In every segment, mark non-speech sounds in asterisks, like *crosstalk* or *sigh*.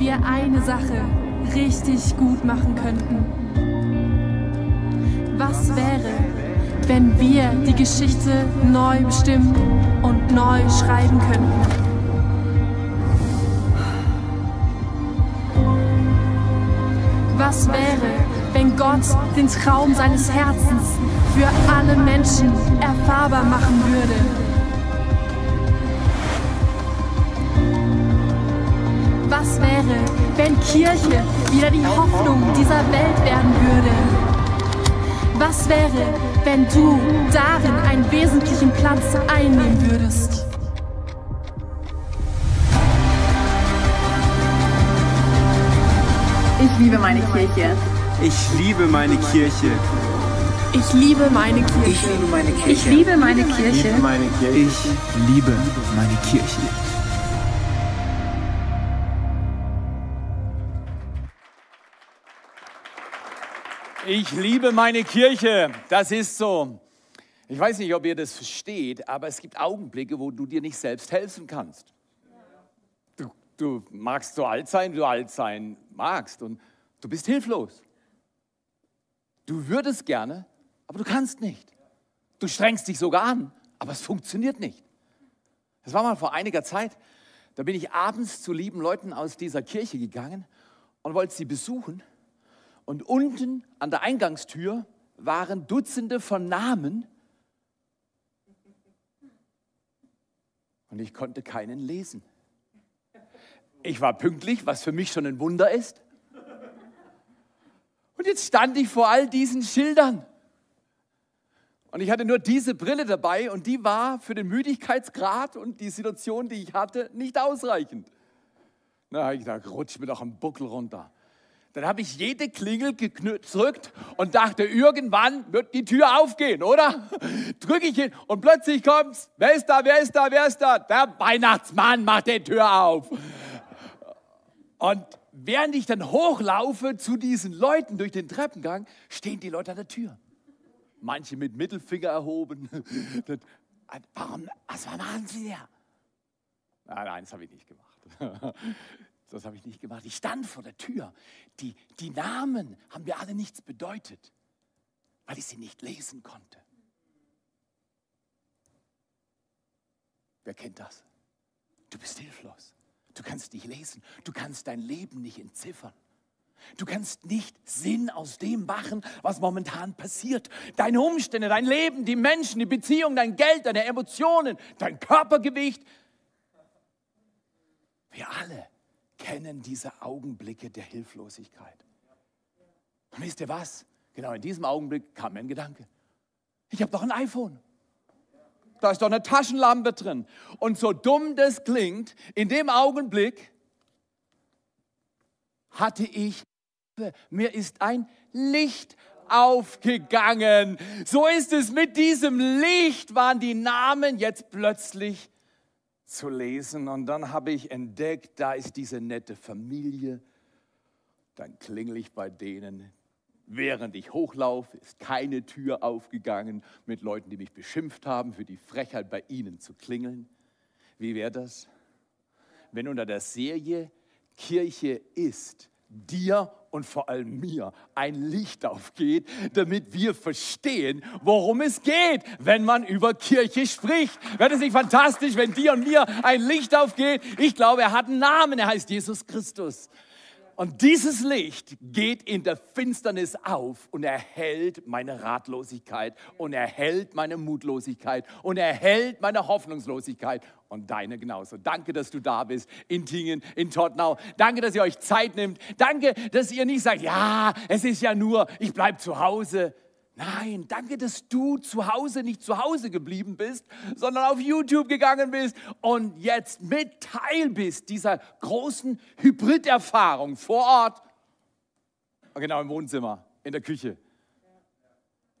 wir eine Sache richtig gut machen könnten? Was wäre, wenn wir die Geschichte neu bestimmen und neu schreiben könnten? Was wäre, wenn Gott den Traum seines Herzens für alle Menschen erfahrbar machen würde? Was wäre, wenn Kirche wieder die Hoffnung dieser Welt werden würde? Was wäre, wenn du darin einen wesentlichen Platz einnehmen würdest? Ich liebe meine Kirche. Ich liebe meine Kirche. Ich liebe meine Kirche. Ich liebe meine Kirche. Ich liebe meine Kirche. Meine Kirche. Ich liebe meine Kirche. Ich liebe meine Kirche. Das ist so. Ich weiß nicht, ob ihr das versteht, aber es gibt Augenblicke, wo du dir nicht selbst helfen kannst. Du, du magst so alt sein, wie du alt sein magst und du bist hilflos. Du würdest gerne, aber du kannst nicht. Du strengst dich sogar an, aber es funktioniert nicht. Das war mal vor einiger Zeit. Da bin ich abends zu lieben Leuten aus dieser Kirche gegangen und wollte sie besuchen. Und unten an der Eingangstür waren Dutzende von Namen. Und ich konnte keinen lesen. Ich war pünktlich, was für mich schon ein Wunder ist. Und jetzt stand ich vor all diesen Schildern. Und ich hatte nur diese Brille dabei und die war für den Müdigkeitsgrad und die Situation, die ich hatte, nicht ausreichend. Na, ich gedacht, rutsch mir doch am Buckel runter. Dann habe ich jede Klingel gedrückt und dachte, irgendwann wird die Tür aufgehen, oder? *laughs* Drücke ich hin und plötzlich kommt's. Wer ist da? Wer ist da? Wer ist da? Der Weihnachtsmann macht die Tür auf. Und während ich dann hochlaufe zu diesen Leuten durch den Treppengang, stehen die Leute an der Tür. Manche mit Mittelfinger erhoben. *laughs* Warum, was machen Sie da? Nein, nein, das habe ich nicht gemacht. *laughs* Das habe ich nicht gemacht. Ich stand vor der Tür. Die, die Namen haben mir alle nichts bedeutet, weil ich sie nicht lesen konnte. Wer kennt das? Du bist hilflos. Du kannst nicht lesen. Du kannst dein Leben nicht entziffern. Du kannst nicht Sinn aus dem machen, was momentan passiert. Deine Umstände, dein Leben, die Menschen, die Beziehungen, dein Geld, deine Emotionen, dein Körpergewicht. Wir alle kennen diese Augenblicke der Hilflosigkeit. Und wisst ihr was? Genau in diesem Augenblick kam mir ein Gedanke. Ich habe doch ein iPhone. Da ist doch eine Taschenlampe drin. Und so dumm das klingt, in dem Augenblick hatte ich, mir ist ein Licht aufgegangen. So ist es mit diesem Licht, waren die Namen jetzt plötzlich zu lesen. Und dann habe ich entdeckt, da ist diese nette Familie. Dann klingel ich bei denen. Während ich hochlaufe, ist keine Tür aufgegangen mit Leuten, die mich beschimpft haben für die Frechheit, bei ihnen zu klingeln. Wie wäre das, wenn unter der Serie Kirche ist dir und vor allem mir ein Licht aufgeht, damit wir verstehen, worum es geht, wenn man über Kirche spricht. Wäre das nicht fantastisch, wenn dir und mir ein Licht aufgeht? Ich glaube, er hat einen Namen, er heißt Jesus Christus. Und dieses Licht geht in der Finsternis auf und erhält meine Ratlosigkeit und erhält meine Mutlosigkeit und erhält meine Hoffnungslosigkeit und deine genauso. Danke, dass du da bist in Tingen, in Tottenau. Danke, dass ihr euch Zeit nimmt. Danke, dass ihr nicht sagt, ja, es ist ja nur, ich bleibe zu Hause. Nein, danke, dass du zu Hause nicht zu Hause geblieben bist, sondern auf YouTube gegangen bist und jetzt mit Teil bist dieser großen Hybriderfahrung vor Ort. Genau im Wohnzimmer, in der Küche.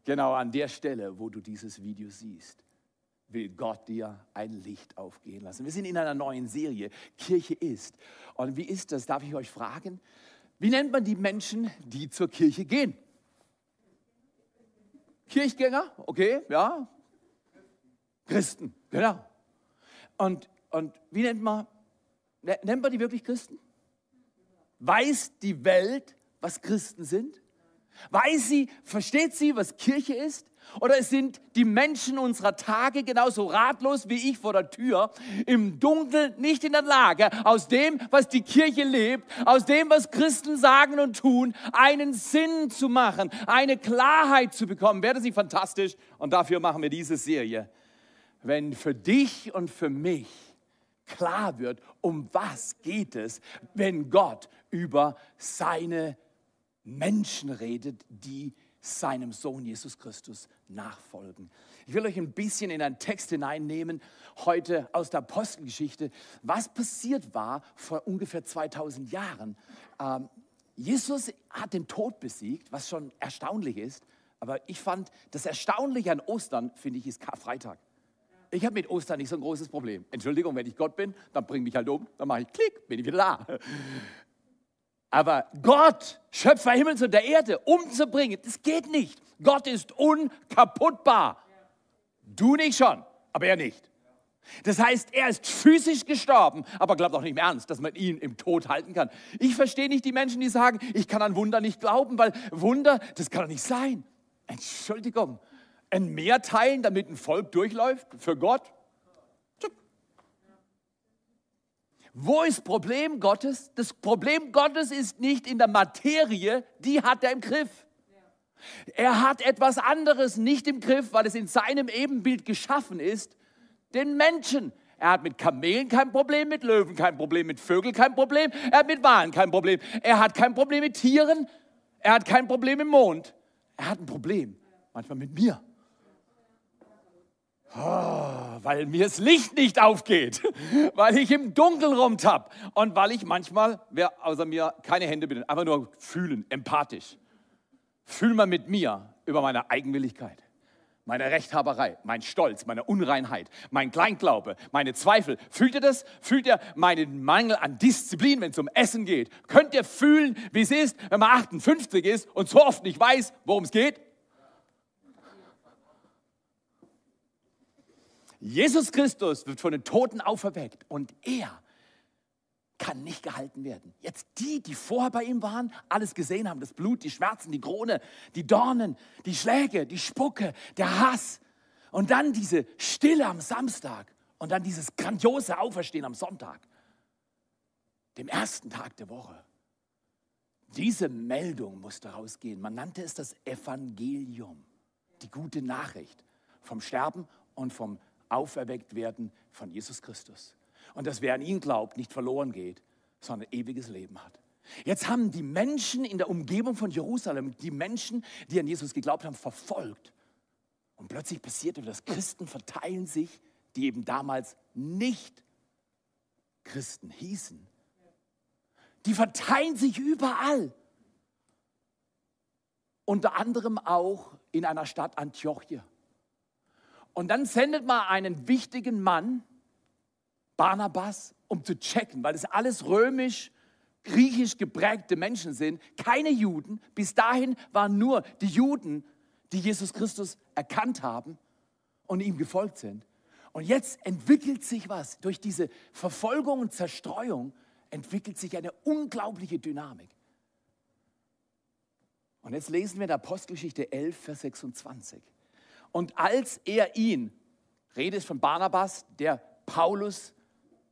Genau an der Stelle, wo du dieses Video siehst, will Gott dir ein Licht aufgehen lassen. Wir sind in einer neuen Serie, Kirche ist. Und wie ist das, darf ich euch fragen? Wie nennt man die Menschen, die zur Kirche gehen? Kirchgänger, okay, ja. Christen, genau. Und, und wie nennt man, nennt man die wirklich Christen? Weiß die Welt, was Christen sind? Weiß sie, versteht sie, was Kirche ist? Oder sind die Menschen unserer Tage genauso ratlos wie ich vor der Tür, im Dunkeln nicht in der Lage, aus dem, was die Kirche lebt, aus dem, was Christen sagen und tun, einen Sinn zu machen, eine Klarheit zu bekommen? Wäre das nicht fantastisch? Und dafür machen wir diese Serie. Wenn für dich und für mich klar wird, um was geht es, wenn Gott über seine Menschen redet, die seinem Sohn Jesus Christus nachfolgen. Ich will euch ein bisschen in einen Text hineinnehmen, heute aus der Apostelgeschichte, was passiert war vor ungefähr 2000 Jahren. Ähm, Jesus hat den Tod besiegt, was schon erstaunlich ist, aber ich fand, das Erstaunliche an Ostern, finde ich, ist Karfreitag. Ich habe mit Ostern nicht so ein großes Problem. Entschuldigung, wenn ich Gott bin, dann bring mich halt um, dann mache ich Klick, bin ich wieder da. Aber Gott, Schöpfer Himmels und der Erde, umzubringen, das geht nicht. Gott ist unkaputtbar. Du nicht schon, aber er nicht. Das heißt, er ist physisch gestorben, aber glaubt auch nicht im Ernst, dass man ihn im Tod halten kann. Ich verstehe nicht die Menschen, die sagen, ich kann an Wunder nicht glauben, weil Wunder, das kann doch nicht sein. Entschuldigung, ein Meer teilen, damit ein Volk durchläuft für Gott? Wo ist Problem Gottes? Das Problem Gottes ist nicht in der Materie, die hat er im Griff. Er hat etwas anderes nicht im Griff, weil es in seinem Ebenbild geschaffen ist, den Menschen. Er hat mit Kamelen kein Problem, mit Löwen kein Problem, mit Vögeln kein Problem, er hat mit Walen kein Problem, er hat kein Problem mit Tieren, er hat kein Problem im Mond. Er hat ein Problem, manchmal mit mir. Oh, weil mir das Licht nicht aufgeht, *laughs* weil ich im Dunkeln rumtapp und weil ich manchmal, wer außer mir keine Hände benutzt, einfach nur fühlen, empathisch. Fühl mal mit mir über meine Eigenwilligkeit, meine Rechthaberei, mein Stolz, meine Unreinheit, mein Kleinglaube, meine Zweifel. Fühlt ihr das? Fühlt ihr meinen Mangel an Disziplin, wenn es um Essen geht? Könnt ihr fühlen, wie es ist, wenn man 58 ist und so oft nicht weiß, worum es geht? Jesus Christus wird von den Toten auferweckt und er kann nicht gehalten werden. Jetzt die, die vorher bei ihm waren, alles gesehen haben, das Blut, die Schmerzen, die Krone, die Dornen, die Schläge, die Spucke, der Hass und dann diese Stille am Samstag und dann dieses grandiose Auferstehen am Sonntag, dem ersten Tag der Woche. Diese Meldung musste rausgehen. Man nannte es das Evangelium, die gute Nachricht vom Sterben und vom auferweckt werden von Jesus Christus. Und dass wer an ihn glaubt, nicht verloren geht, sondern ewiges Leben hat. Jetzt haben die Menschen in der Umgebung von Jerusalem, die Menschen, die an Jesus geglaubt haben, verfolgt. Und plötzlich passierte, dass Christen verteilen sich, die eben damals nicht Christen hießen. Die verteilen sich überall. Unter anderem auch in einer Stadt Antiochia. Und dann sendet man einen wichtigen Mann, Barnabas, um zu checken, weil es alles römisch, griechisch geprägte Menschen sind, keine Juden. Bis dahin waren nur die Juden, die Jesus Christus erkannt haben und ihm gefolgt sind. Und jetzt entwickelt sich was. Durch diese Verfolgung und Zerstreuung entwickelt sich eine unglaubliche Dynamik. Und jetzt lesen wir in der Apostelgeschichte 11, Vers 26. Und als er ihn, Rede ist von Barnabas, der Paulus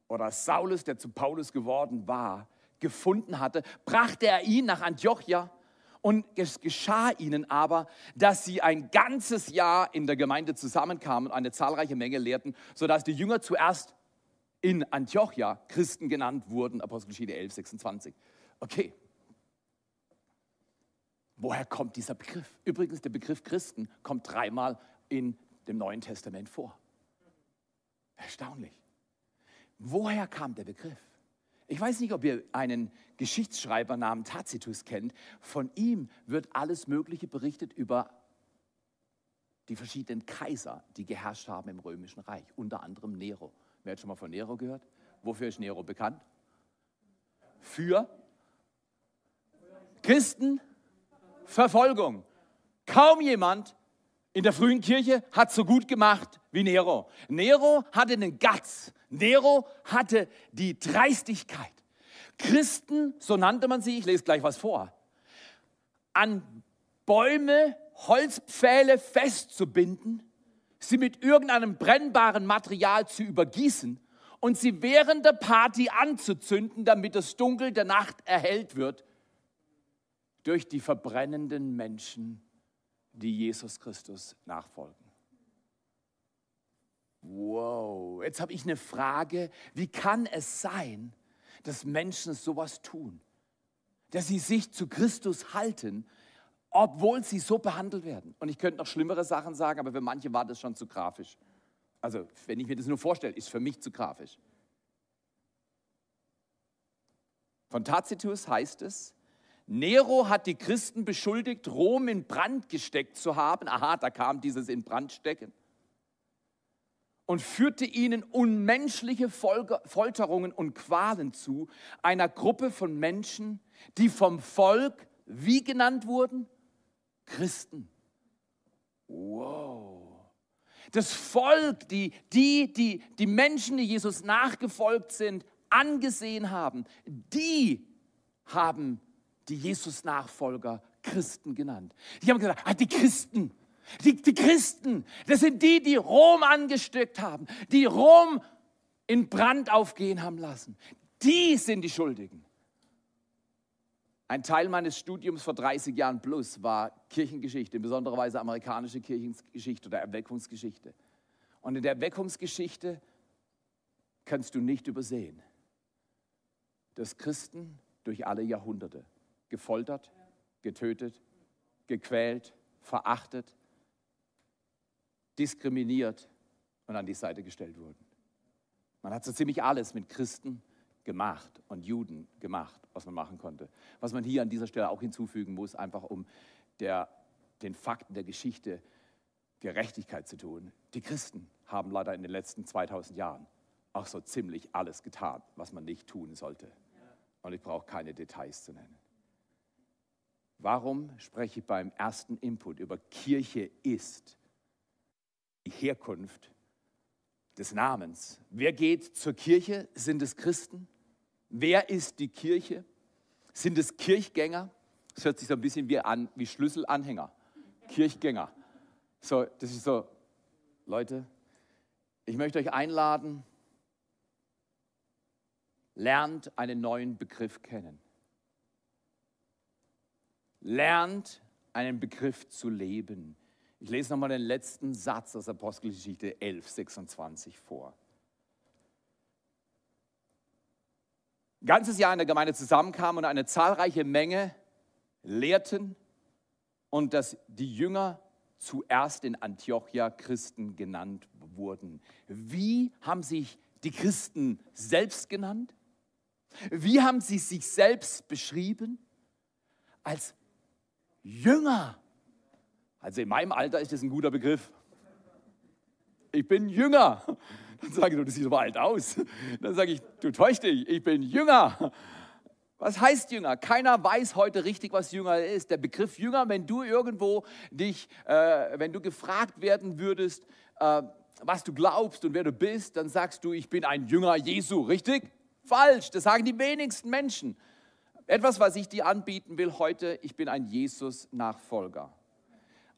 oder Saulus, der zu Paulus geworden war, gefunden hatte, brachte er ihn nach Antiochia. Und es geschah ihnen aber, dass sie ein ganzes Jahr in der Gemeinde zusammenkamen und eine zahlreiche Menge lehrten, sodass die Jünger zuerst in Antiochia Christen genannt wurden, Apostelgeschichte 11, 26. Okay, Woher kommt dieser Begriff? Übrigens, der Begriff Christen kommt dreimal in dem Neuen Testament vor. Erstaunlich. Woher kam der Begriff? Ich weiß nicht, ob ihr einen Geschichtsschreiber namens Tacitus kennt. Von ihm wird alles Mögliche berichtet über die verschiedenen Kaiser, die geherrscht haben im Römischen Reich, unter anderem Nero. Wer hat schon mal von Nero gehört? Wofür ist Nero bekannt? Für Christen, Verfolgung. Kaum jemand in der frühen Kirche hat so gut gemacht wie Nero. Nero hatte den Guts. Nero hatte die Dreistigkeit. Christen, so nannte man sie, ich lese gleich was vor, an Bäume, Holzpfähle festzubinden, sie mit irgendeinem brennbaren Material zu übergießen und sie während der Party anzuzünden, damit das Dunkel der Nacht erhellt wird durch die verbrennenden Menschen, die Jesus Christus nachfolgen. Wow, jetzt habe ich eine Frage, wie kann es sein, dass Menschen sowas tun? Dass sie sich zu Christus halten, obwohl sie so behandelt werden. Und ich könnte noch schlimmere Sachen sagen, aber für manche war das schon zu grafisch. Also, wenn ich mir das nur vorstelle, ist für mich zu grafisch. Von Tacitus heißt es, Nero hat die Christen beschuldigt, Rom in Brand gesteckt zu haben. Aha, da kam dieses in Brand stecken. Und führte ihnen unmenschliche Folterungen und Qualen zu, einer Gruppe von Menschen, die vom Volk wie genannt wurden? Christen. Wow. Das Volk, die, die, die, die Menschen, die Jesus nachgefolgt sind, angesehen haben, die haben die Jesus-Nachfolger Christen genannt. Die haben gesagt, ah, die Christen, die, die Christen, das sind die, die Rom angesteckt haben, die Rom in Brand aufgehen haben lassen. Die sind die Schuldigen. Ein Teil meines Studiums vor 30 Jahren plus war Kirchengeschichte, in besonderer Weise amerikanische Kirchengeschichte oder Erweckungsgeschichte. Und in der Erweckungsgeschichte kannst du nicht übersehen, dass Christen durch alle Jahrhunderte gefoltert, getötet, gequält, verachtet, diskriminiert und an die Seite gestellt wurden. Man hat so ziemlich alles mit Christen gemacht und Juden gemacht, was man machen konnte. Was man hier an dieser Stelle auch hinzufügen muss, einfach um der, den Fakten der Geschichte Gerechtigkeit zu tun. Die Christen haben leider in den letzten 2000 Jahren auch so ziemlich alles getan, was man nicht tun sollte. Und ich brauche keine Details zu nennen. Warum spreche ich beim ersten Input über Kirche ist die Herkunft des Namens? Wer geht zur Kirche? Sind es Christen? Wer ist die Kirche? Sind es Kirchgänger? Das hört sich so ein bisschen wie an wie Schlüsselanhänger. Kirchgänger. So, das ist so, Leute, ich möchte euch einladen, lernt einen neuen Begriff kennen. Lernt einen Begriff zu leben. Ich lese nochmal den letzten Satz aus Apostelgeschichte 11, 26 vor. Ein ganzes Jahr in der Gemeinde zusammenkamen und eine zahlreiche Menge lehrten und dass die Jünger zuerst in Antiochia Christen genannt wurden. Wie haben sich die Christen selbst genannt? Wie haben sie sich selbst beschrieben? Als Jünger. Also in meinem Alter ist das ein guter Begriff. Ich bin Jünger. Dann sage ich, du siehst aber alt aus. Dann sage ich, du täuschst dich, ich bin Jünger. Was heißt Jünger? Keiner weiß heute richtig, was Jünger ist. Der Begriff Jünger, wenn du irgendwo dich, äh, wenn du gefragt werden würdest, äh, was du glaubst und wer du bist, dann sagst du, ich bin ein Jünger Jesu, richtig? Falsch, das sagen die wenigsten Menschen. Etwas, was ich dir anbieten will heute, ich bin ein Jesus-Nachfolger.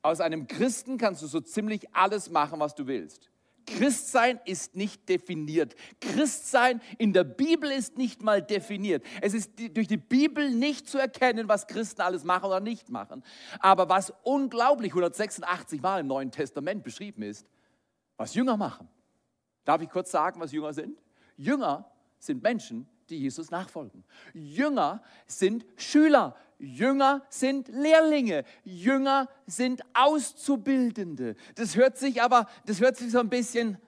Aus einem Christen kannst du so ziemlich alles machen, was du willst. Christsein ist nicht definiert. Christsein in der Bibel ist nicht mal definiert. Es ist durch die Bibel nicht zu erkennen, was Christen alles machen oder nicht machen. Aber was unglaublich 186 Mal im Neuen Testament beschrieben ist, was Jünger machen. Darf ich kurz sagen, was Jünger sind? Jünger sind Menschen, die Jesus nachfolgen. Jünger sind Schüler. Jünger sind Lehrlinge. Jünger sind Auszubildende. Das hört sich aber, das hört sich so ein bisschen,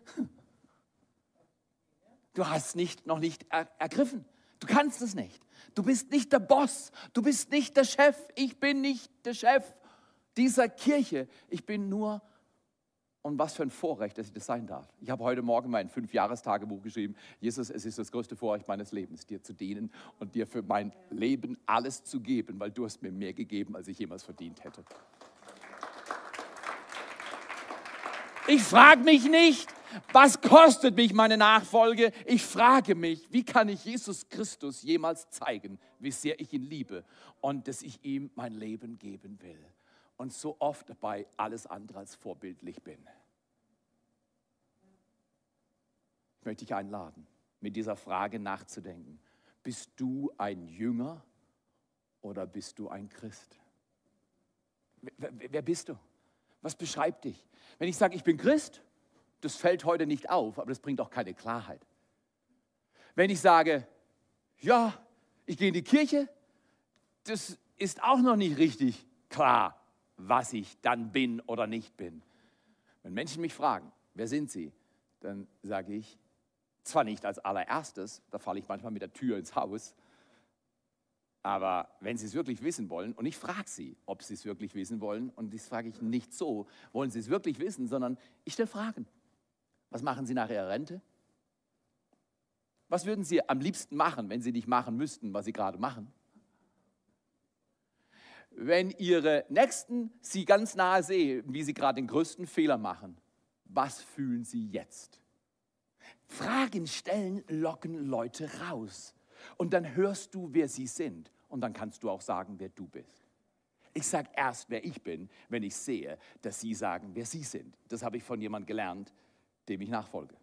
du hast nicht, noch nicht er, ergriffen. Du kannst es nicht. Du bist nicht der Boss. Du bist nicht der Chef. Ich bin nicht der Chef dieser Kirche. Ich bin nur und was für ein Vorrecht, dass ich das sein darf. Ich habe heute Morgen mein Fünfjahrestagebuch geschrieben. Jesus, es ist das größte Vorrecht meines Lebens, dir zu dienen und dir für mein Leben alles zu geben, weil du hast mir mehr gegeben, als ich jemals verdient hätte. Ich frage mich nicht, was kostet mich meine Nachfolge? Ich frage mich, wie kann ich Jesus Christus jemals zeigen, wie sehr ich ihn liebe und dass ich ihm mein Leben geben will und so oft dabei alles andere als vorbildlich bin. Ich möchte dich einladen, mit dieser Frage nachzudenken. Bist du ein Jünger oder bist du ein Christ? Wer, wer bist du? Was beschreibt dich? Wenn ich sage, ich bin Christ, das fällt heute nicht auf, aber das bringt auch keine Klarheit. Wenn ich sage, ja, ich gehe in die Kirche, das ist auch noch nicht richtig klar, was ich dann bin oder nicht bin. Wenn Menschen mich fragen, wer sind sie, dann sage ich, zwar nicht als allererstes, da falle ich manchmal mit der Tür ins Haus, aber wenn Sie es wirklich wissen wollen, und ich frage Sie, ob Sie es wirklich wissen wollen, und das frage ich nicht so, wollen Sie es wirklich wissen, sondern ich stelle Fragen. Was machen Sie nach Ihrer Rente? Was würden Sie am liebsten machen, wenn Sie nicht machen müssten, was Sie gerade machen? Wenn Ihre Nächsten Sie ganz nahe sehen, wie Sie gerade den größten Fehler machen, was fühlen Sie jetzt? Fragen stellen locken Leute raus. Und dann hörst du, wer sie sind. Und dann kannst du auch sagen, wer du bist. Ich sage erst, wer ich bin, wenn ich sehe, dass sie sagen, wer sie sind. Das habe ich von jemandem gelernt, dem ich nachfolge.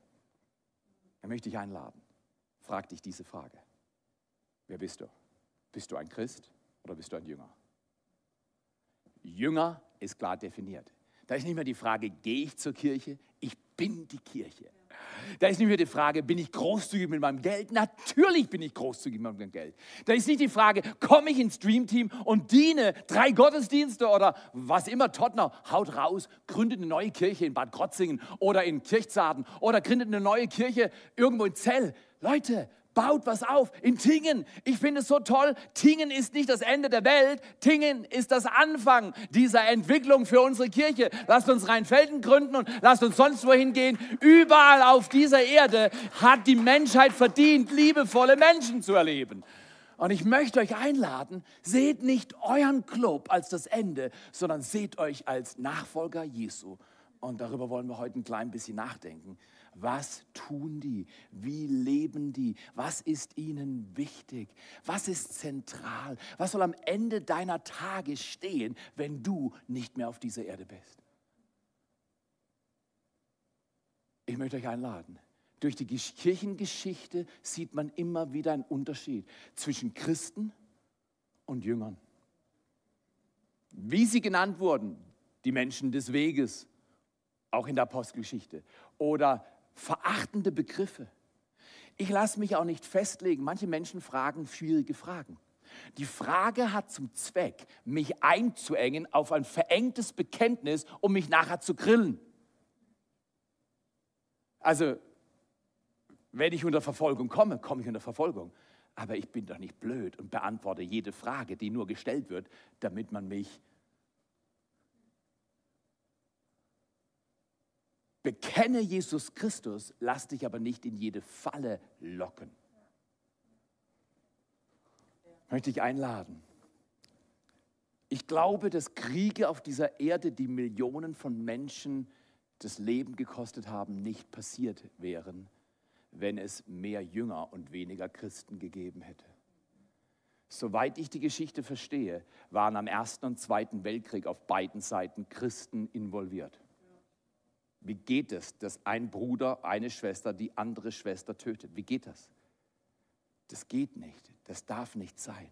Er möchte dich einladen. Frag dich diese Frage. Wer bist du? Bist du ein Christ oder bist du ein Jünger? Jünger ist klar definiert. Da ist nicht mehr die Frage, gehe ich zur Kirche? Ich bin die Kirche. Da ist nicht mehr die Frage, bin ich großzügig mit meinem Geld? Natürlich bin ich großzügig mit meinem Geld. Da ist nicht die Frage, komme ich ins Streamteam und diene drei Gottesdienste oder was immer Tottner haut raus, gründet eine neue Kirche in Bad Krotzingen oder in Kirchzarten oder gründet eine neue Kirche irgendwo in Zell. Leute, baut was auf. In Tingen, ich finde es so toll, Tingen ist nicht das Ende der Welt, Tingen ist das Anfang dieser Entwicklung für unsere Kirche. Lasst uns Rheinfelden gründen und lasst uns sonst wohin gehen. Überall auf dieser Erde hat die Menschheit verdient, liebevolle Menschen zu erleben. Und ich möchte euch einladen, seht nicht euren Club als das Ende, sondern seht euch als Nachfolger Jesu. Und darüber wollen wir heute ein klein bisschen nachdenken. Was tun die? Wie leben die? Was ist ihnen wichtig? Was ist zentral? Was soll am Ende deiner Tage stehen, wenn du nicht mehr auf dieser Erde bist? Ich möchte euch einladen. Durch die Kirchengeschichte sieht man immer wieder einen Unterschied zwischen Christen und Jüngern. Wie sie genannt wurden, die Menschen des Weges, auch in der Apostelgeschichte, oder verachtende Begriffe. Ich lasse mich auch nicht festlegen. Manche Menschen fragen schwierige Fragen. Die Frage hat zum Zweck, mich einzuengen auf ein verengtes Bekenntnis, um mich nachher zu grillen. Also, wenn ich unter Verfolgung komme, komme ich unter Verfolgung. Aber ich bin doch nicht blöd und beantworte jede Frage, die nur gestellt wird, damit man mich Bekenne Jesus Christus, lass dich aber nicht in jede Falle locken. Möchte ich einladen. Ich glaube, dass Kriege auf dieser Erde, die Millionen von Menschen das Leben gekostet haben, nicht passiert wären, wenn es mehr Jünger und weniger Christen gegeben hätte. Soweit ich die Geschichte verstehe, waren am Ersten und Zweiten Weltkrieg auf beiden Seiten Christen involviert. Wie geht es, dass ein Bruder, eine Schwester die andere Schwester tötet? Wie geht das? Das geht nicht. Das darf nicht sein.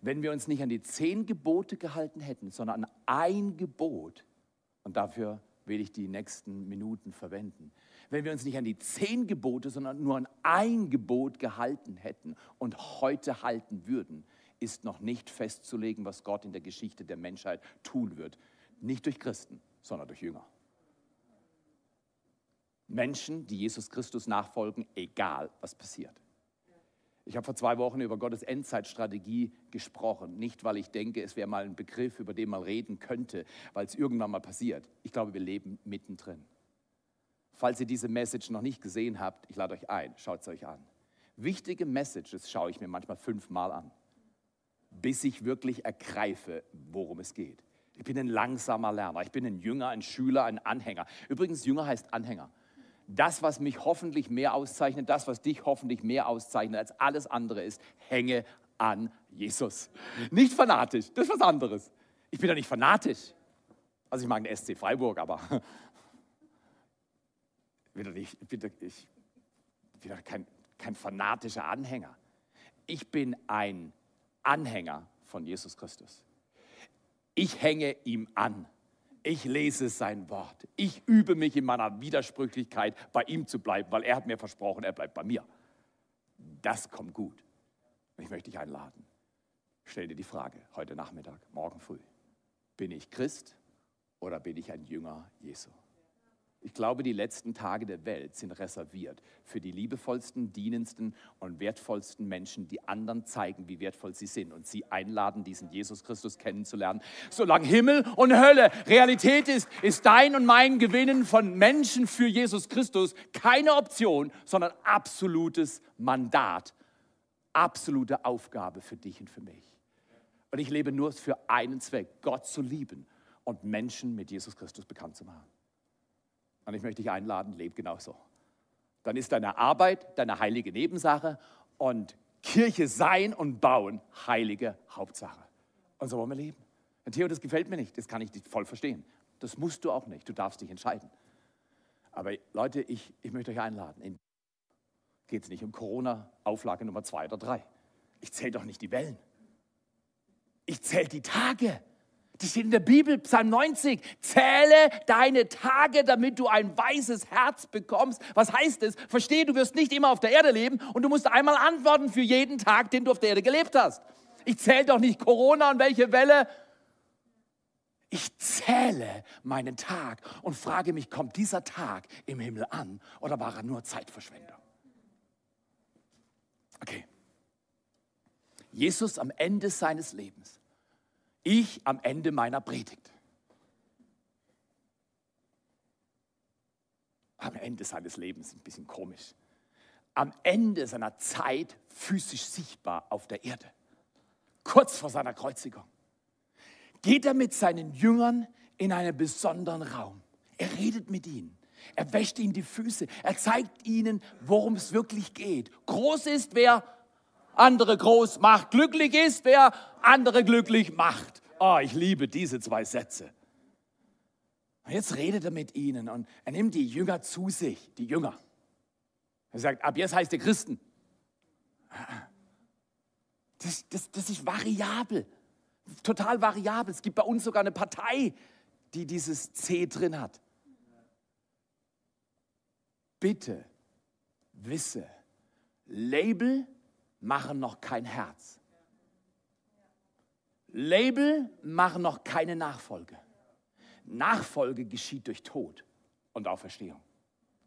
Wenn wir uns nicht an die zehn Gebote gehalten hätten, sondern an ein Gebot, und dafür will ich die nächsten Minuten verwenden, wenn wir uns nicht an die zehn Gebote, sondern nur an ein Gebot gehalten hätten und heute halten würden, ist noch nicht festzulegen, was Gott in der Geschichte der Menschheit tun wird. Nicht durch Christen, sondern durch Jünger. Menschen, die Jesus Christus nachfolgen, egal was passiert. Ich habe vor zwei Wochen über Gottes Endzeitstrategie gesprochen. Nicht, weil ich denke, es wäre mal ein Begriff, über den man reden könnte, weil es irgendwann mal passiert. Ich glaube, wir leben mittendrin. Falls ihr diese Message noch nicht gesehen habt, ich lade euch ein, schaut es euch an. Wichtige Messages schaue ich mir manchmal fünfmal an, bis ich wirklich ergreife, worum es geht. Ich bin ein langsamer Lerner. Ich bin ein Jünger, ein Schüler, ein Anhänger. Übrigens, Jünger heißt Anhänger. Das, was mich hoffentlich mehr auszeichnet, das, was dich hoffentlich mehr auszeichnet als alles andere ist, hänge an Jesus. Nicht fanatisch, das ist was anderes. Ich bin doch nicht fanatisch. Also ich mag den SC Freiburg, aber ich *laughs* bin, ich bin doch kein, kein fanatischer Anhänger. Ich bin ein Anhänger von Jesus Christus. Ich hänge ihm an. Ich lese sein Wort. Ich übe mich in meiner Widersprüchlichkeit, bei ihm zu bleiben, weil er hat mir versprochen, er bleibt bei mir. Das kommt gut. Ich möchte dich einladen. Stell dir die Frage heute Nachmittag, morgen früh. Bin ich Christ oder bin ich ein Jünger Jesu? Ich glaube, die letzten Tage der Welt sind reserviert für die liebevollsten, dienendsten und wertvollsten Menschen, die anderen zeigen, wie wertvoll sie sind und sie einladen, diesen Jesus Christus kennenzulernen. Solange Himmel und Hölle Realität ist, ist dein und mein Gewinnen von Menschen für Jesus Christus keine Option, sondern absolutes Mandat, absolute Aufgabe für dich und für mich. Und ich lebe nur für einen Zweck, Gott zu lieben und Menschen mit Jesus Christus bekannt zu machen. Und ich möchte dich einladen, leb genauso. Dann ist deine Arbeit deine heilige Nebensache und Kirche sein und bauen heilige Hauptsache. Und so wollen wir leben. Und Theo, das gefällt mir nicht, das kann ich nicht voll verstehen. Das musst du auch nicht, du darfst dich entscheiden. Aber Leute, ich, ich möchte euch einladen. Geht es nicht um Corona-Auflage Nummer zwei oder drei. Ich zähle doch nicht die Wellen. Ich zähle die Tage. Das steht in der Bibel, Psalm 90. Zähle deine Tage, damit du ein weißes Herz bekommst. Was heißt es? Verstehe, du wirst nicht immer auf der Erde leben und du musst einmal antworten für jeden Tag, den du auf der Erde gelebt hast. Ich zähle doch nicht Corona und welche Welle. Ich zähle meinen Tag und frage mich, kommt dieser Tag im Himmel an oder war er nur Zeitverschwendung? Okay. Jesus am Ende seines Lebens ich am Ende meiner Predigt. Am Ende seines Lebens, ein bisschen komisch. Am Ende seiner Zeit physisch sichtbar auf der Erde. Kurz vor seiner Kreuzigung. Geht er mit seinen Jüngern in einen besonderen Raum. Er redet mit ihnen. Er wäscht ihnen die Füße. Er zeigt ihnen, worum es wirklich geht. Groß ist, wer andere groß macht. Glücklich ist, wer andere glücklich macht. Oh, ich liebe diese zwei Sätze. Und jetzt redet er mit ihnen und er nimmt die Jünger zu sich, die Jünger. Er sagt, ab jetzt heißt ihr Christen. Das, das, das ist variabel, total variabel. Es gibt bei uns sogar eine Partei, die dieses C drin hat. Bitte wisse, Label machen noch kein Herz. Label machen noch keine Nachfolge. Nachfolge geschieht durch Tod und Auferstehung.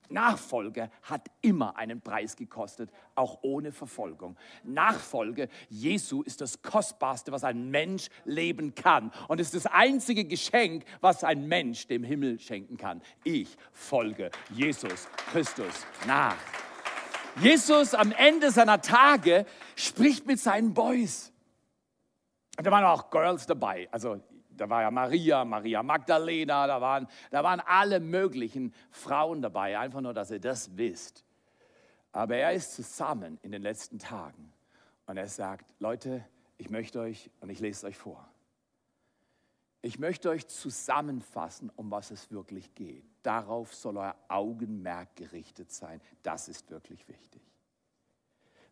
Nachfolge hat immer einen Preis gekostet, auch ohne Verfolgung. Nachfolge Jesu ist das Kostbarste, was ein Mensch leben kann und ist das einzige Geschenk, was ein Mensch dem Himmel schenken kann. Ich folge Jesus Christus nach. Jesus am Ende seiner Tage spricht mit seinen Boys. Und da waren auch Girls dabei. Also da war ja Maria, Maria Magdalena, da waren, da waren alle möglichen Frauen dabei. Einfach nur, dass ihr das wisst. Aber er ist zusammen in den letzten Tagen und er sagt, Leute, ich möchte euch, und ich lese es euch vor, ich möchte euch zusammenfassen, um was es wirklich geht. Darauf soll euer Augenmerk gerichtet sein. Das ist wirklich wichtig.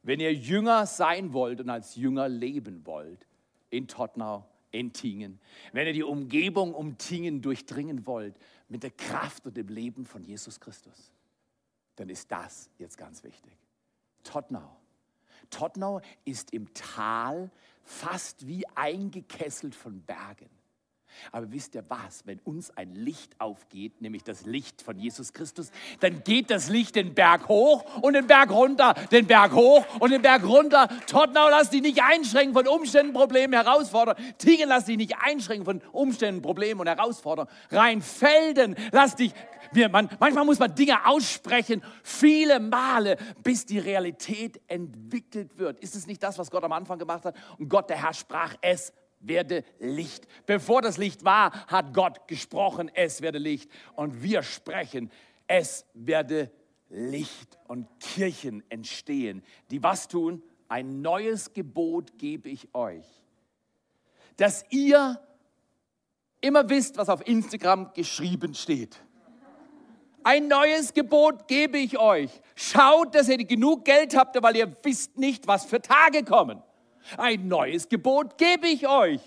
Wenn ihr Jünger sein wollt und als Jünger leben wollt, in Tottenau, in Tingen, wenn ihr die Umgebung um Tingen durchdringen wollt mit der Kraft und dem Leben von Jesus Christus, dann ist das jetzt ganz wichtig. Tottenau. Tottenau ist im Tal fast wie eingekesselt von Bergen. Aber wisst ihr was? Wenn uns ein Licht aufgeht, nämlich das Licht von Jesus Christus, dann geht das Licht den Berg hoch und den Berg runter, den Berg hoch und den Berg runter. Tottenau, lass dich nicht einschränken von Umständen, Problemen, Herausforderungen. Tingen, lass dich nicht einschränken von Umständen, Problemen und Herausforderungen. Rheinfelden, lass dich wir, man, manchmal muss man Dinge aussprechen, viele Male, bis die Realität entwickelt wird. Ist es nicht das, was Gott am Anfang gemacht hat? Und Gott, der Herr, sprach, es werde Licht. Bevor das Licht war, hat Gott gesprochen, es werde Licht. Und wir sprechen, es werde Licht. Und Kirchen entstehen, die was tun? Ein neues Gebot gebe ich euch, dass ihr immer wisst, was auf Instagram geschrieben steht. Ein neues Gebot gebe ich euch. Schaut, dass ihr genug Geld habt, weil ihr wisst nicht, was für Tage kommen. Ein neues Gebot gebe ich euch.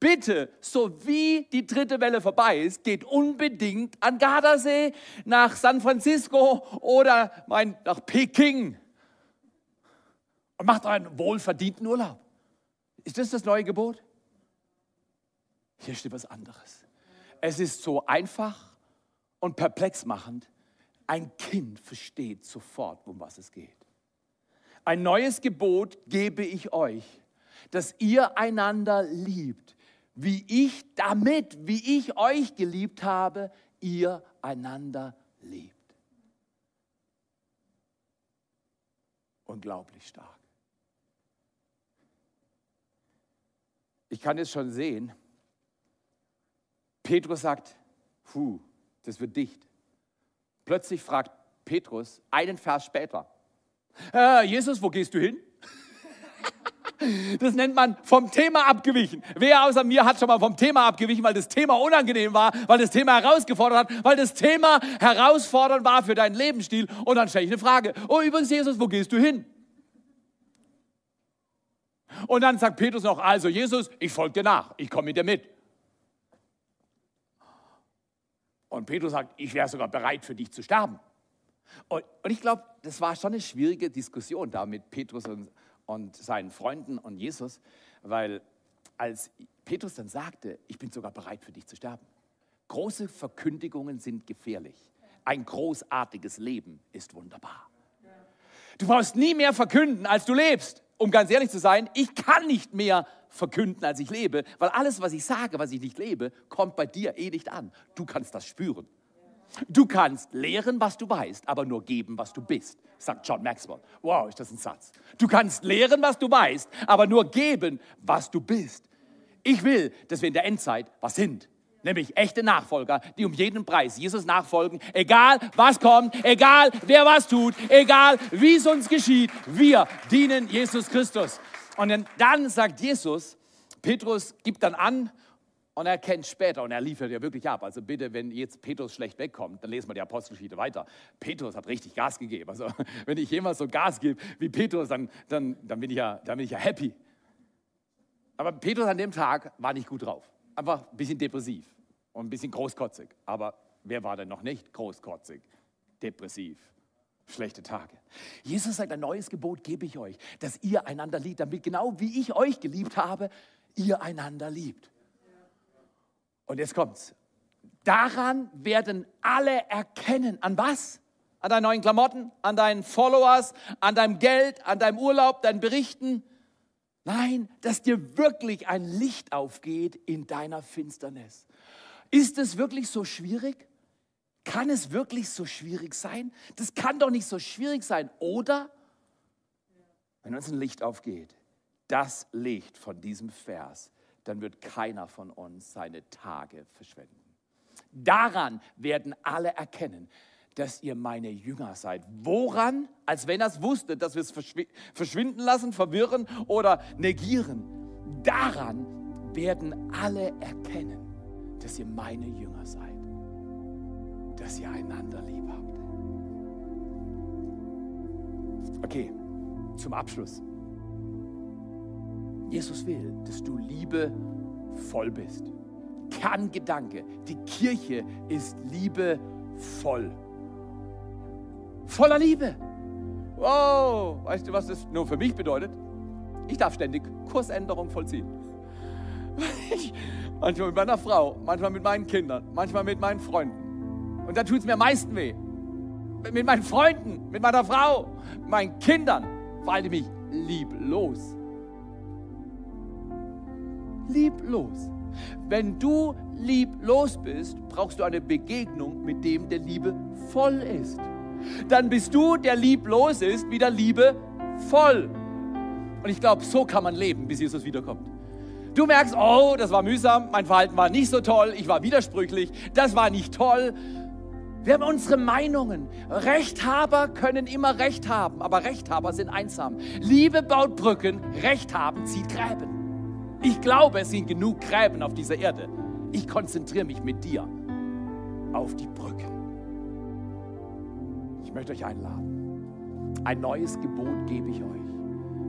Bitte, so wie die dritte Welle vorbei ist, geht unbedingt an Gardasee, nach San Francisco oder mein, nach Peking und macht einen wohlverdienten Urlaub. Ist das das neue Gebot? Hier steht was anderes. Es ist so einfach und perplex machend. Ein Kind versteht sofort, um was es geht. Ein neues Gebot gebe ich euch, dass ihr einander liebt, wie ich damit, wie ich euch geliebt habe, ihr einander liebt. Unglaublich stark. Ich kann es schon sehen. Petrus sagt, puh, das wird dicht. Plötzlich fragt Petrus einen Vers später, äh, Jesus, wo gehst du hin? Das nennt man vom Thema abgewichen. Wer außer mir hat schon mal vom Thema abgewichen, weil das Thema unangenehm war, weil das Thema herausgefordert hat, weil das Thema herausfordernd war für deinen Lebensstil. Und dann stelle ich eine Frage. Oh, übrigens, Jesus, wo gehst du hin? Und dann sagt Petrus noch, also Jesus, ich folge dir nach, ich komme mit dir mit. Und Petrus sagt, ich wäre sogar bereit für dich zu sterben. Und, und ich glaube, das war schon eine schwierige Diskussion da mit Petrus und, und seinen Freunden und Jesus, weil als Petrus dann sagte, ich bin sogar bereit für dich zu sterben. Große Verkündigungen sind gefährlich. Ein großartiges Leben ist wunderbar. Du brauchst nie mehr verkünden, als du lebst. Um ganz ehrlich zu sein, ich kann nicht mehr verkünden, als ich lebe, weil alles, was ich sage, was ich nicht lebe, kommt bei dir eh nicht an. Du kannst das spüren. Du kannst lehren, was du weißt, aber nur geben, was du bist, sagt John Maxwell. Wow, ist das ein Satz. Du kannst lehren, was du weißt, aber nur geben, was du bist. Ich will, dass wir in der Endzeit was sind. Nämlich echte Nachfolger, die um jeden Preis Jesus nachfolgen, egal was kommt, egal wer was tut, egal wie es uns geschieht, wir dienen Jesus Christus. Und dann sagt Jesus, Petrus gibt dann an und er kennt später und er liefert ja wirklich ab. Also bitte, wenn jetzt Petrus schlecht wegkommt, dann lesen wir die Apostelgeschichte weiter. Petrus hat richtig Gas gegeben. Also *laughs* wenn ich jemals so Gas gebe wie Petrus, dann, dann, dann, bin, ich ja, dann bin ich ja happy. Aber Petrus an dem Tag war nicht gut drauf. Einfach ein bisschen depressiv und ein bisschen großkotzig. Aber wer war denn noch nicht großkotzig, depressiv? schlechte Tage. Jesus sagt, ein neues Gebot gebe ich euch, dass ihr einander liebt, damit genau wie ich euch geliebt habe, ihr einander liebt. Und jetzt kommt's. Daran werden alle erkennen. An was? An deinen neuen Klamotten, an deinen Followers, an deinem Geld, an deinem Urlaub, deinen Berichten. Nein, dass dir wirklich ein Licht aufgeht in deiner Finsternis. Ist es wirklich so schwierig? Kann es wirklich so schwierig sein? Das kann doch nicht so schwierig sein, oder? Wenn uns ein Licht aufgeht, das Licht von diesem Vers, dann wird keiner von uns seine Tage verschwenden. Daran werden alle erkennen, dass ihr meine Jünger seid. Woran? Als wenn er es wusste, dass wir es verschwinden lassen, verwirren oder negieren. Daran werden alle erkennen, dass ihr meine Jünger seid dass ihr einander lieb habt. Okay, zum Abschluss. Jesus will, dass du Liebe voll bist. Kerngedanke, die Kirche ist Liebe voll. Voller Liebe. Wow, weißt du, was das nur für mich bedeutet? Ich darf ständig Kursänderung vollziehen. *laughs* manchmal mit meiner Frau, manchmal mit meinen Kindern, manchmal mit meinen Freunden. Und da tut es mir am meisten weh. Mit meinen Freunden, mit meiner Frau, meinen Kindern verhalte ich mich lieblos. Lieblos. Wenn du lieblos bist, brauchst du eine Begegnung mit dem, der Liebe voll ist. Dann bist du, der lieblos ist, wieder Liebe voll. Und ich glaube, so kann man leben, bis Jesus wiederkommt. Du merkst, oh, das war mühsam, mein Verhalten war nicht so toll, ich war widersprüchlich, das war nicht toll. Wir haben unsere Meinungen. Rechthaber können immer Recht haben, aber Rechthaber sind einsam. Liebe baut Brücken, Recht haben zieht Gräben. Ich glaube, es sind genug Gräben auf dieser Erde. Ich konzentriere mich mit dir auf die Brücken. Ich möchte euch einladen. Ein neues Gebot gebe ich euch.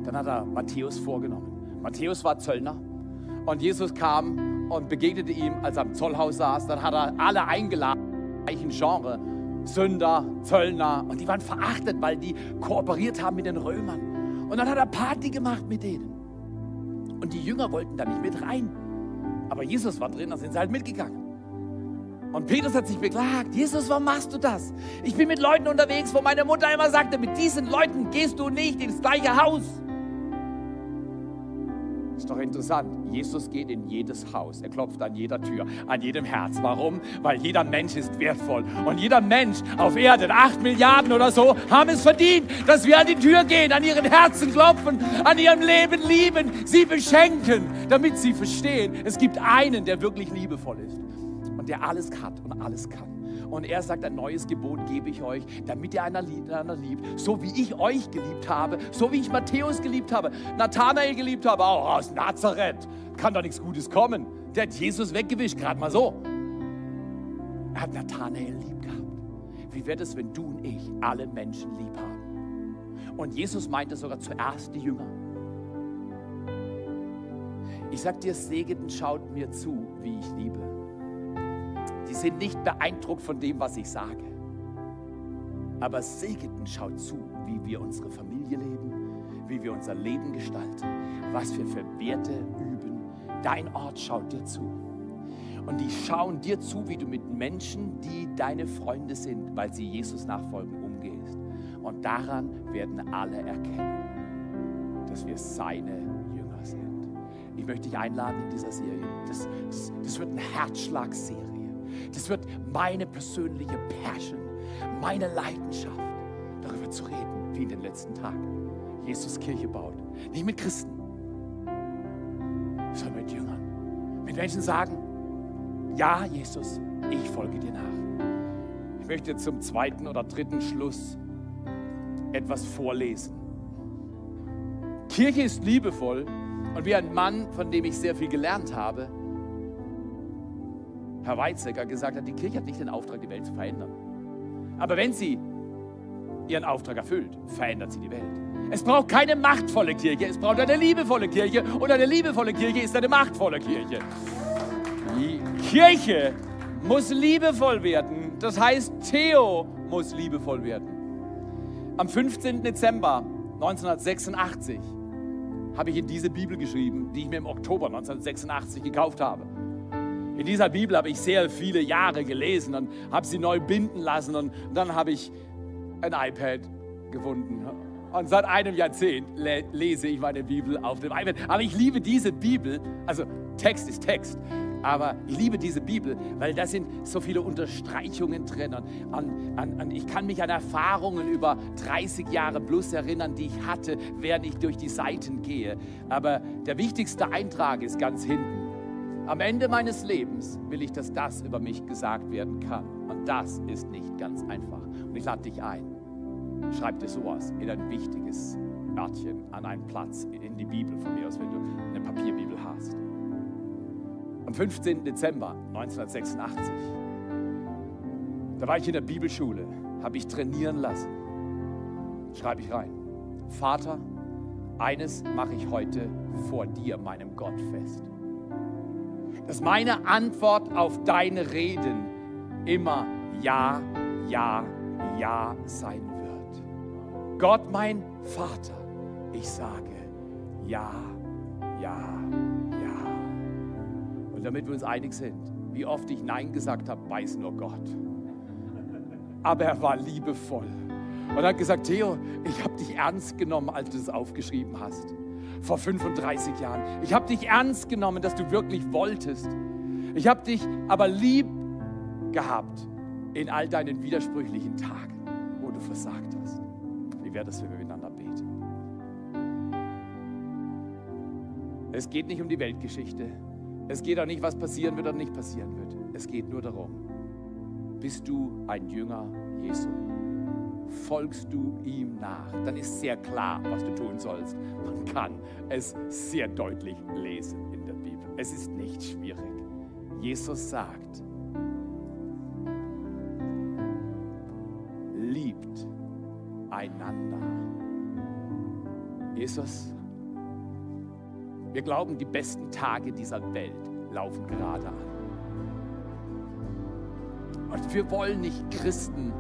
Dann hat er Matthäus vorgenommen. Matthäus war Zöllner und Jesus kam und begegnete ihm, als er am Zollhaus saß. Dann hat er alle eingeladen, gleichen Genre. Sünder, Zöllner und die waren verachtet, weil die kooperiert haben mit den Römern. Und dann hat er Party gemacht mit denen. Und die Jünger wollten da nicht mit rein. Aber Jesus war drin, da sind sie halt mitgegangen. Und Petrus hat sich beklagt, Jesus, warum machst du das? Ich bin mit Leuten unterwegs, wo meine Mutter immer sagte, mit diesen Leuten gehst du nicht ins gleiche Haus. Ist doch interessant. Jesus geht in jedes Haus. Er klopft an jeder Tür, an jedem Herz. Warum? Weil jeder Mensch ist wertvoll. Und jeder Mensch auf Erden, acht Milliarden oder so, haben es verdient, dass wir an die Tür gehen, an ihren Herzen klopfen, an ihrem Leben lieben, sie beschenken, damit sie verstehen, es gibt einen, der wirklich liebevoll ist und der alles hat und alles kann. Und er sagt, ein neues Gebot gebe ich euch, damit ihr einander liebt. So wie ich euch geliebt habe, so wie ich Matthäus geliebt habe, Nathanael geliebt habe, auch aus Nazareth. Kann doch nichts Gutes kommen. Der hat Jesus weggewischt, gerade mal so. Er hat Nathanael lieb gehabt. Wie wäre es, wenn du und ich alle Menschen lieb haben? Und Jesus meinte sogar zuerst die Jünger. Ich sag dir, Segeten schaut mir zu, wie ich liebe. Die sind nicht beeindruckt von dem, was ich sage. Aber Segeten schaut zu, wie wir unsere Familie leben, wie wir unser Leben gestalten, was wir für Werte üben. Dein Ort schaut dir zu. Und die schauen dir zu, wie du mit Menschen, die deine Freunde sind, weil sie Jesus nachfolgen, umgehst. Und daran werden alle erkennen, dass wir seine Jünger sind. Ich möchte dich einladen in dieser Serie. Das, das, das wird eine Herzschlagserie. Das wird meine persönliche Passion, meine Leidenschaft, darüber zu reden, wie in den letzten Tagen Jesus Kirche baut. Nicht mit Christen, sondern mit Jüngern. Mit Menschen sagen, ja, Jesus, ich folge dir nach. Ich möchte zum zweiten oder dritten Schluss etwas vorlesen. Kirche ist liebevoll und wie ein Mann, von dem ich sehr viel gelernt habe, Herr Weizsäcker gesagt hat, die Kirche hat nicht den Auftrag, die Welt zu verändern. Aber wenn sie ihren Auftrag erfüllt, verändert sie die Welt. Es braucht keine machtvolle Kirche, es braucht eine liebevolle Kirche und eine liebevolle Kirche ist eine machtvolle Kirche. Die Kirche muss liebevoll werden, das heißt, Theo muss liebevoll werden. Am 15. Dezember 1986 habe ich in diese Bibel geschrieben, die ich mir im Oktober 1986 gekauft habe. In dieser Bibel habe ich sehr viele Jahre gelesen und habe sie neu binden lassen und dann habe ich ein iPad gefunden. Und seit einem Jahrzehnt lese ich meine Bibel auf dem iPad. Aber ich liebe diese Bibel, also Text ist Text, aber ich liebe diese Bibel, weil da sind so viele Unterstreichungen drin. Und, und, und, ich kann mich an Erfahrungen über 30 Jahre plus erinnern, die ich hatte, während ich durch die Seiten gehe. Aber der wichtigste Eintrag ist ganz hinten. Am Ende meines Lebens will ich, dass das über mich gesagt werden kann. Und das ist nicht ganz einfach. Und ich lade dich ein. Schreib dir sowas in ein wichtiges Örtchen, an einen Platz, in die Bibel von mir aus, wenn du eine Papierbibel hast. Am 15. Dezember 1986, da war ich in der Bibelschule, habe ich trainieren lassen. Schreibe ich rein. Vater, eines mache ich heute vor dir, meinem Gott, fest dass meine Antwort auf deine Reden immer Ja, Ja, Ja sein wird. Gott, mein Vater, ich sage Ja, Ja, Ja. Und damit wir uns einig sind, wie oft ich Nein gesagt habe, weiß nur Gott. Aber er war liebevoll und hat gesagt, Theo, ich habe dich ernst genommen, als du es aufgeschrieben hast vor 35 Jahren. Ich habe dich ernst genommen, dass du wirklich wolltest. Ich habe dich aber lieb gehabt in all deinen widersprüchlichen Tagen, wo du versagt hast. Wie wäre das, wenn wir miteinander beten? Es geht nicht um die Weltgeschichte. Es geht auch nicht, was passieren wird oder nicht passieren wird. Es geht nur darum, bist du ein Jünger Jesu? Folgst du ihm nach? Dann ist sehr klar, was du tun sollst. Man kann es sehr deutlich lesen in der Bibel. Es ist nicht schwierig. Jesus sagt, liebt einander. Jesus, wir glauben, die besten Tage dieser Welt laufen gerade an. Und wir wollen nicht Christen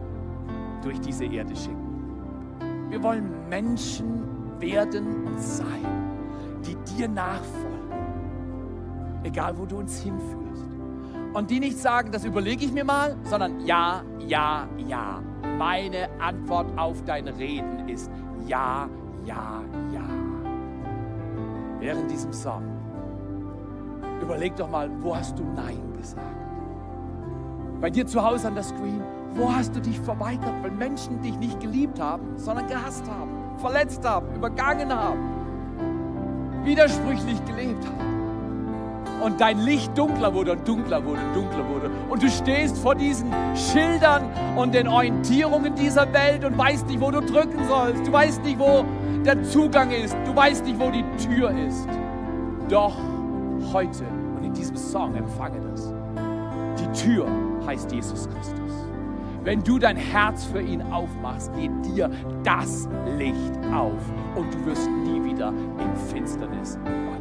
durch diese Erde schicken. Wir wollen Menschen werden und sein, die dir nachfolgen. Egal, wo du uns hinführst. Und die nicht sagen, das überlege ich mir mal, sondern ja, ja, ja. Meine Antwort auf dein Reden ist ja, ja, ja. Während diesem Song, überleg doch mal, wo hast du Nein gesagt? Bei dir zu Hause an der Screen, wo hast du dich verweigert, weil Menschen dich nicht geliebt haben, sondern gehasst haben, verletzt haben, übergangen haben, widersprüchlich gelebt haben? Und dein Licht dunkler wurde und dunkler wurde und dunkler wurde. Und du stehst vor diesen Schildern und den Orientierungen dieser Welt und weißt nicht, wo du drücken sollst. Du weißt nicht, wo der Zugang ist. Du weißt nicht, wo die Tür ist. Doch heute und in diesem Song empfange das. Die Tür heißt Jesus Christus. Wenn du dein Herz für ihn aufmachst, geht dir das Licht auf und du wirst nie wieder in Finsternis fallen.